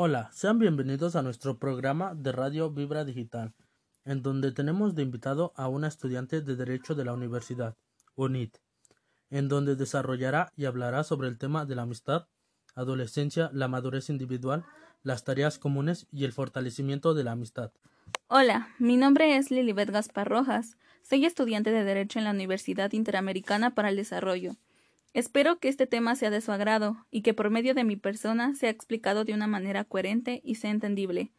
Hola, sean bienvenidos a nuestro programa de Radio Vibra Digital, en donde tenemos de invitado a una estudiante de Derecho de la Universidad, UNIT, en donde desarrollará y hablará sobre el tema de la amistad, adolescencia, la madurez individual, las tareas comunes y el fortalecimiento de la amistad. Hola, mi nombre es Lilibet Gaspar Rojas. Soy estudiante de Derecho en la Universidad Interamericana para el Desarrollo. Espero que este tema sea de su agrado y que por medio de mi persona sea explicado de una manera coherente y sea entendible.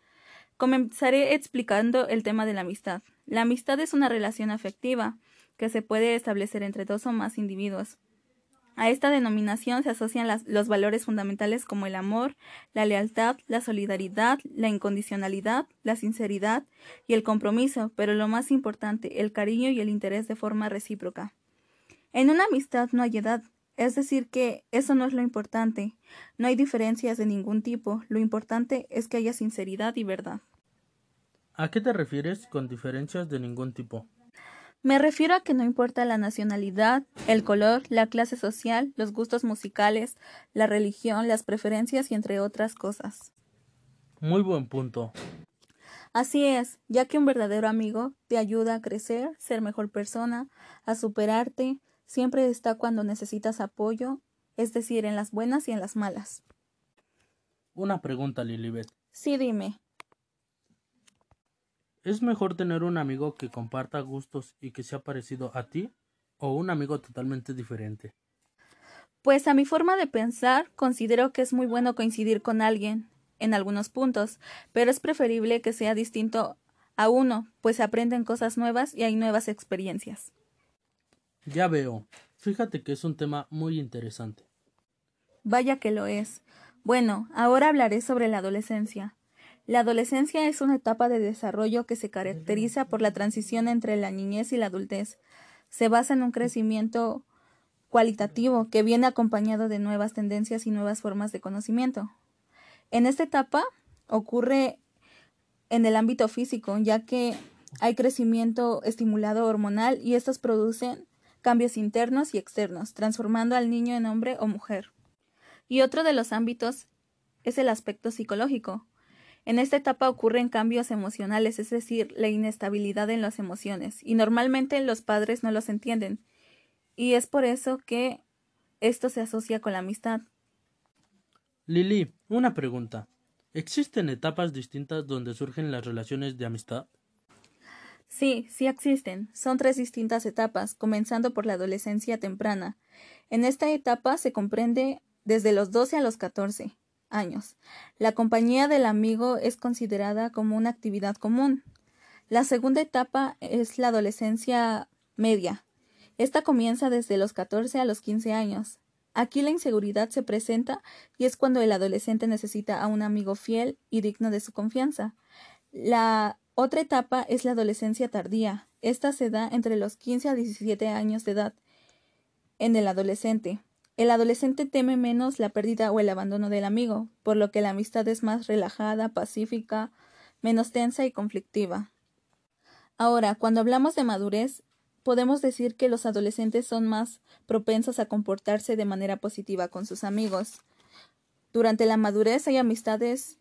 Comenzaré explicando el tema de la amistad. La amistad es una relación afectiva que se puede establecer entre dos o más individuos. A esta denominación se asocian los valores fundamentales como el amor, la lealtad, la solidaridad, la incondicionalidad, la sinceridad y el compromiso, pero lo más importante, el cariño y el interés de forma recíproca. En una amistad no hay edad, es decir, que eso no es lo importante. No hay diferencias de ningún tipo. Lo importante es que haya sinceridad y verdad. ¿A qué te refieres con diferencias de ningún tipo? Me refiero a que no importa la nacionalidad, el color, la clase social, los gustos musicales, la religión, las preferencias y entre otras cosas. Muy buen punto. Así es, ya que un verdadero amigo te ayuda a crecer, ser mejor persona, a superarte, Siempre está cuando necesitas apoyo, es decir, en las buenas y en las malas. Una pregunta, Lilibet. Sí, dime. ¿Es mejor tener un amigo que comparta gustos y que sea parecido a ti o un amigo totalmente diferente? Pues a mi forma de pensar, considero que es muy bueno coincidir con alguien en algunos puntos, pero es preferible que sea distinto a uno, pues se aprenden cosas nuevas y hay nuevas experiencias. Ya veo. Fíjate que es un tema muy interesante. Vaya que lo es. Bueno, ahora hablaré sobre la adolescencia. La adolescencia es una etapa de desarrollo que se caracteriza por la transición entre la niñez y la adultez. Se basa en un crecimiento cualitativo que viene acompañado de nuevas tendencias y nuevas formas de conocimiento. En esta etapa ocurre en el ámbito físico, ya que hay crecimiento estimulado hormonal y estos producen cambios internos y externos, transformando al niño en hombre o mujer. Y otro de los ámbitos es el aspecto psicológico. En esta etapa ocurren cambios emocionales, es decir, la inestabilidad en las emociones, y normalmente los padres no los entienden, y es por eso que esto se asocia con la amistad. Lili, una pregunta. ¿Existen etapas distintas donde surgen las relaciones de amistad? Sí, sí existen. Son tres distintas etapas, comenzando por la adolescencia temprana. En esta etapa se comprende desde los 12 a los 14 años. La compañía del amigo es considerada como una actividad común. La segunda etapa es la adolescencia media. Esta comienza desde los 14 a los 15 años. Aquí la inseguridad se presenta y es cuando el adolescente necesita a un amigo fiel y digno de su confianza. La otra etapa es la adolescencia tardía. Esta se da entre los 15 a 17 años de edad. En el adolescente. El adolescente teme menos la pérdida o el abandono del amigo, por lo que la amistad es más relajada, pacífica, menos tensa y conflictiva. Ahora, cuando hablamos de madurez, podemos decir que los adolescentes son más propensos a comportarse de manera positiva con sus amigos. Durante la madurez hay amistades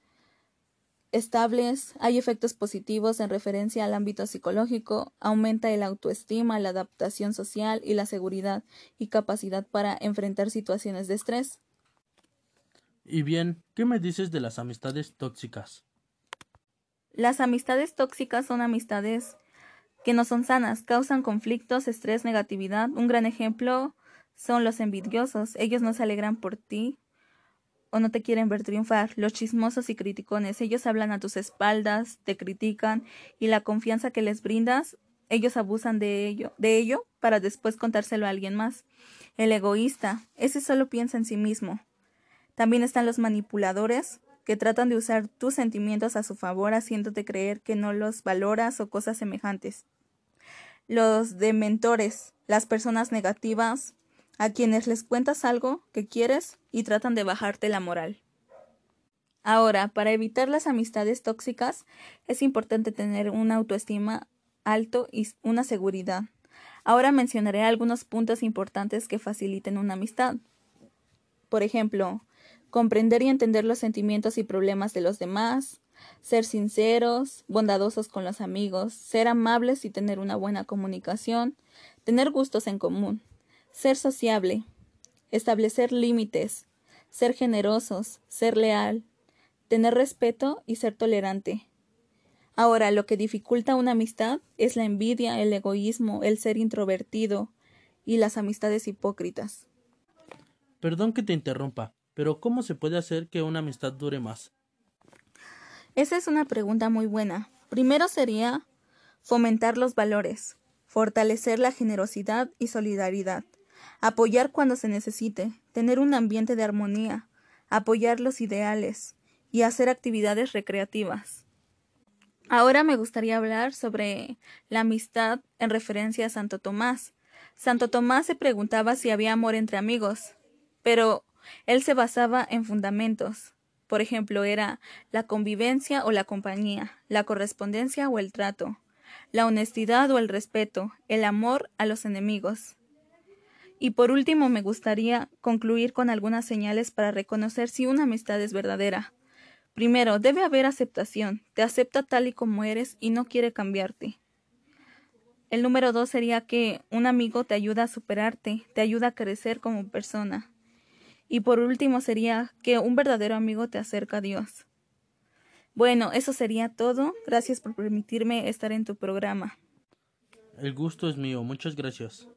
estables, hay efectos positivos en referencia al ámbito psicológico, aumenta el autoestima, la adaptación social y la seguridad y capacidad para enfrentar situaciones de estrés. Y bien, ¿qué me dices de las amistades tóxicas? Las amistades tóxicas son amistades que no son sanas, causan conflictos, estrés, negatividad. Un gran ejemplo son los envidiosos. Ellos no se alegran por ti, o no te quieren ver triunfar. Los chismosos y criticones, ellos hablan a tus espaldas, te critican y la confianza que les brindas, ellos abusan de ello, de ello para después contárselo a alguien más. El egoísta, ese solo piensa en sí mismo. También están los manipuladores, que tratan de usar tus sentimientos a su favor haciéndote creer que no los valoras o cosas semejantes. Los dementores, las personas negativas, a quienes les cuentas algo que quieres y tratan de bajarte la moral. Ahora, para evitar las amistades tóxicas, es importante tener una autoestima alto y una seguridad. Ahora mencionaré algunos puntos importantes que faciliten una amistad. Por ejemplo, comprender y entender los sentimientos y problemas de los demás, ser sinceros, bondadosos con los amigos, ser amables y tener una buena comunicación, tener gustos en común, ser sociable, establecer límites, ser generosos, ser leal, tener respeto y ser tolerante. Ahora, lo que dificulta una amistad es la envidia, el egoísmo, el ser introvertido y las amistades hipócritas. Perdón que te interrumpa, pero ¿cómo se puede hacer que una amistad dure más? Esa es una pregunta muy buena. Primero sería fomentar los valores, fortalecer la generosidad y solidaridad, apoyar cuando se necesite, tener un ambiente de armonía, apoyar los ideales y hacer actividades recreativas. Ahora me gustaría hablar sobre la amistad en referencia a Santo Tomás. Santo Tomás se preguntaba si había amor entre amigos, pero él se basaba en fundamentos. Por ejemplo, era la convivencia o la compañía, la correspondencia o el trato, la honestidad o el respeto, el amor a los enemigos. Y por último, me gustaría concluir con algunas señales para reconocer si una amistad es verdadera. Primero, debe haber aceptación. Te acepta tal y como eres y no quiere cambiarte. El número dos sería que un amigo te ayuda a superarte, te ayuda a crecer como persona. Y por último sería que un verdadero amigo te acerca a Dios. Bueno, eso sería todo. Gracias por permitirme estar en tu programa. El gusto es mío. Muchas gracias.